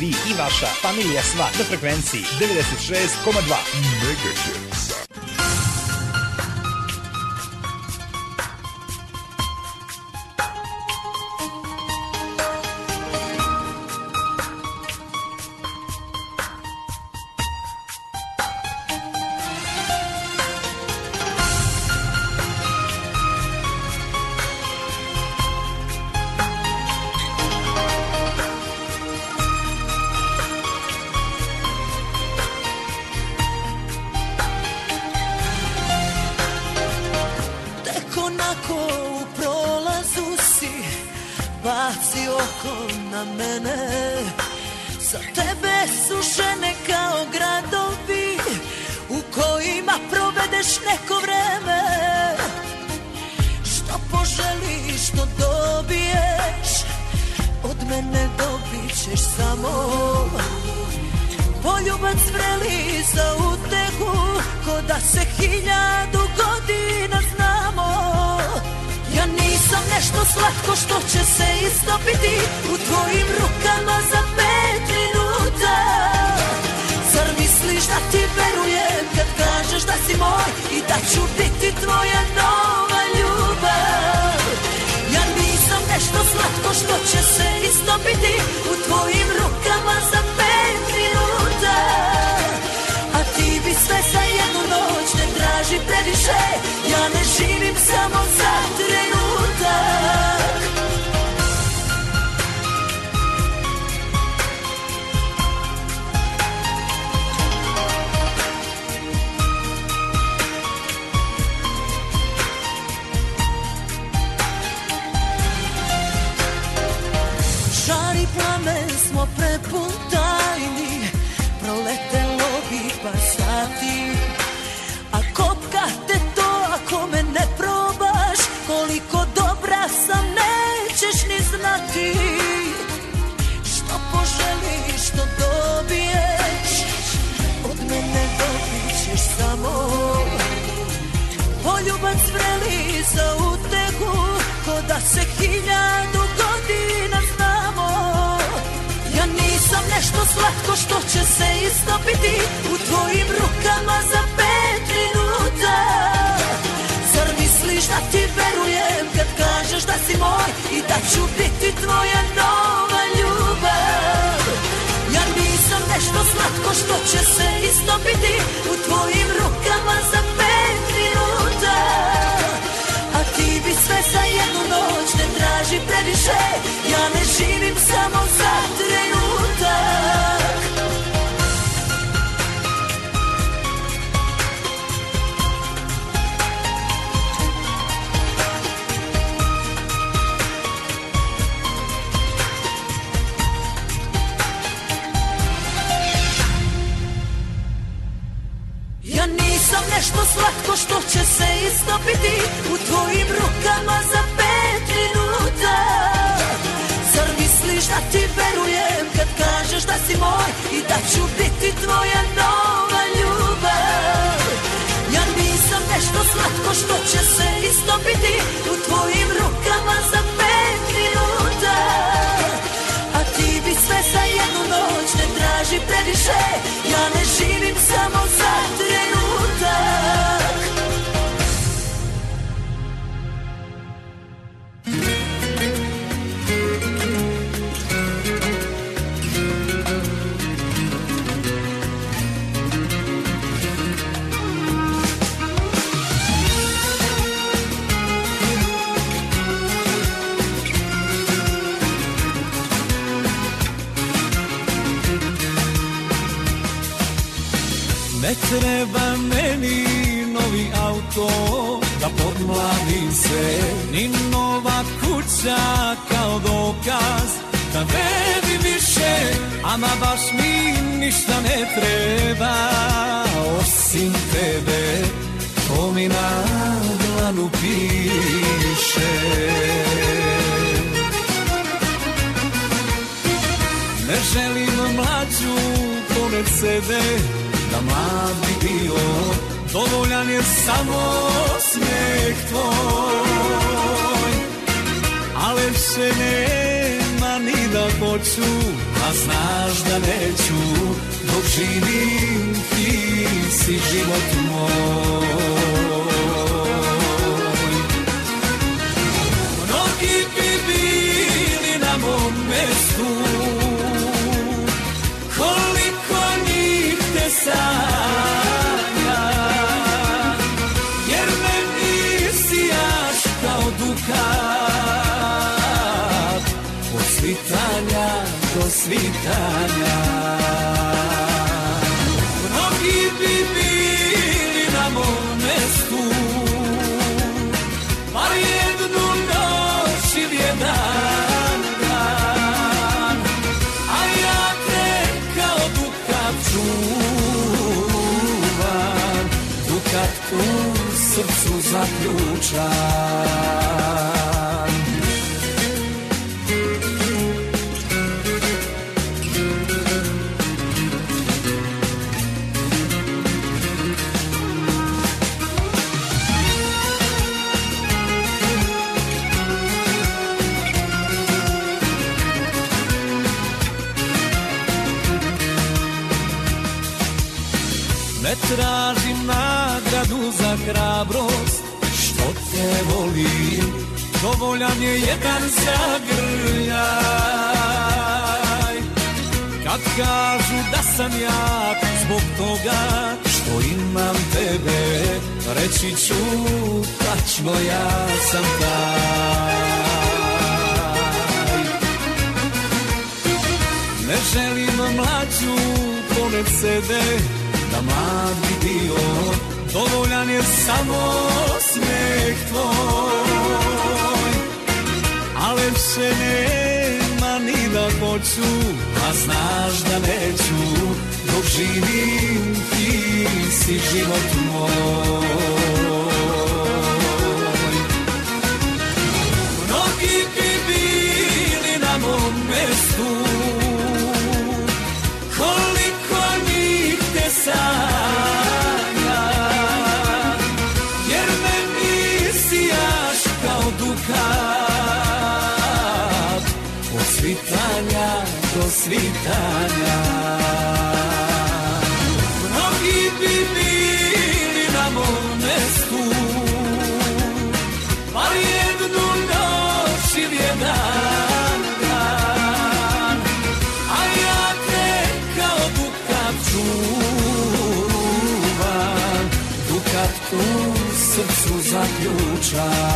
Speaker 2: vi i vaša familija sva na frekvenciji 96,2
Speaker 20: MHz.
Speaker 21: svitanja. Mnogi bi bili na mom mestu Pa jednu noć ili jedan dan A ja te kao dukat čuvam Dukat u srcu zaključam.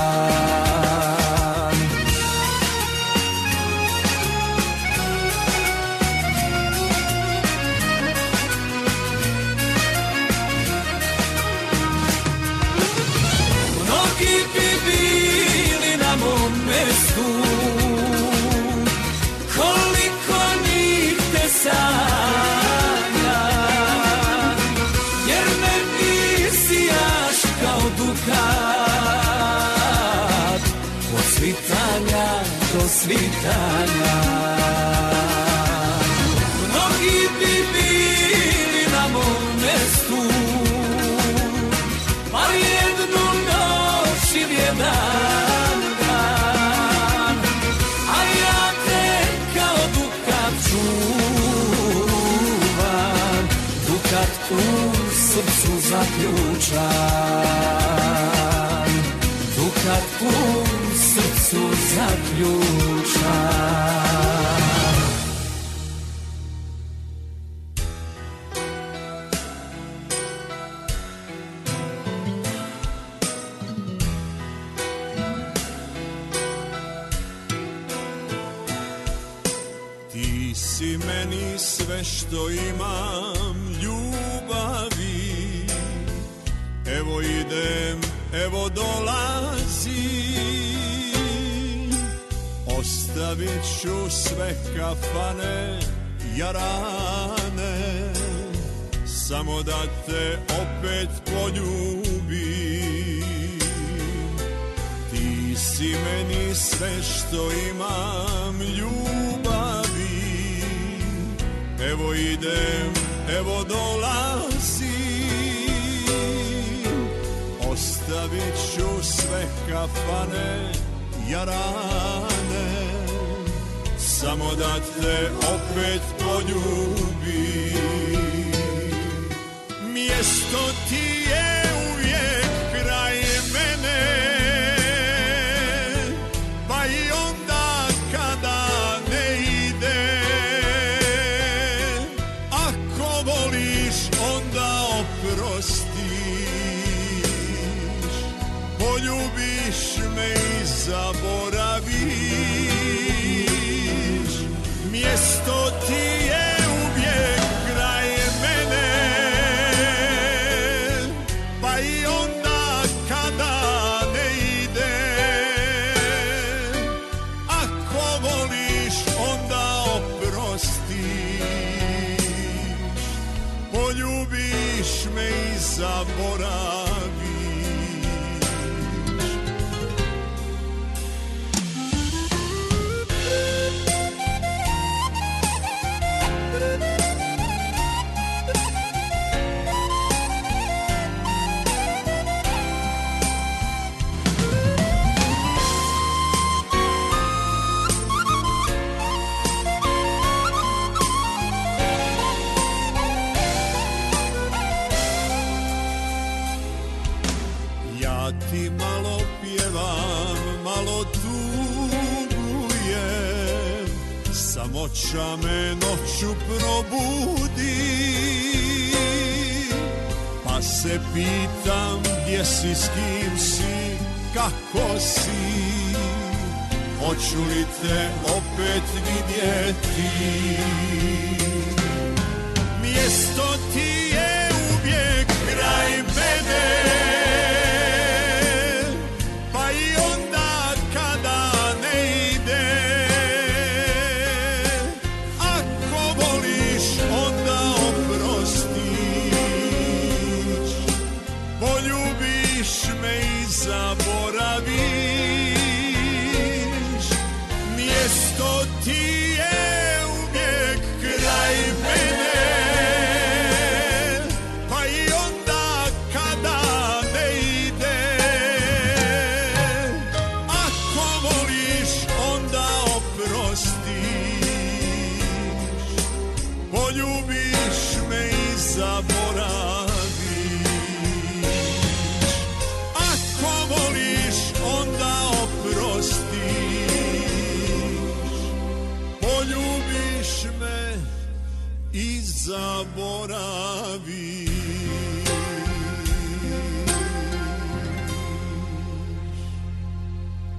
Speaker 21: zaključan. Dukat u srcu zaključan.
Speaker 22: Ti si meni sve što imam putem evo dolazi Ostavit ću sve kafane jarane. Samo da te opet poljubim. Ti si meni sve što imam ljubavi. Evo idem, evo dolazi. Ostavit ću sve kafane jarane Samo da te opet poljubim. Mjesto ti duša me noću probudi. Pa se pitam gdje si, s kim si, kako si? Hoću li te opet vidjeti? Mjesto ti je uvijek kraj mene.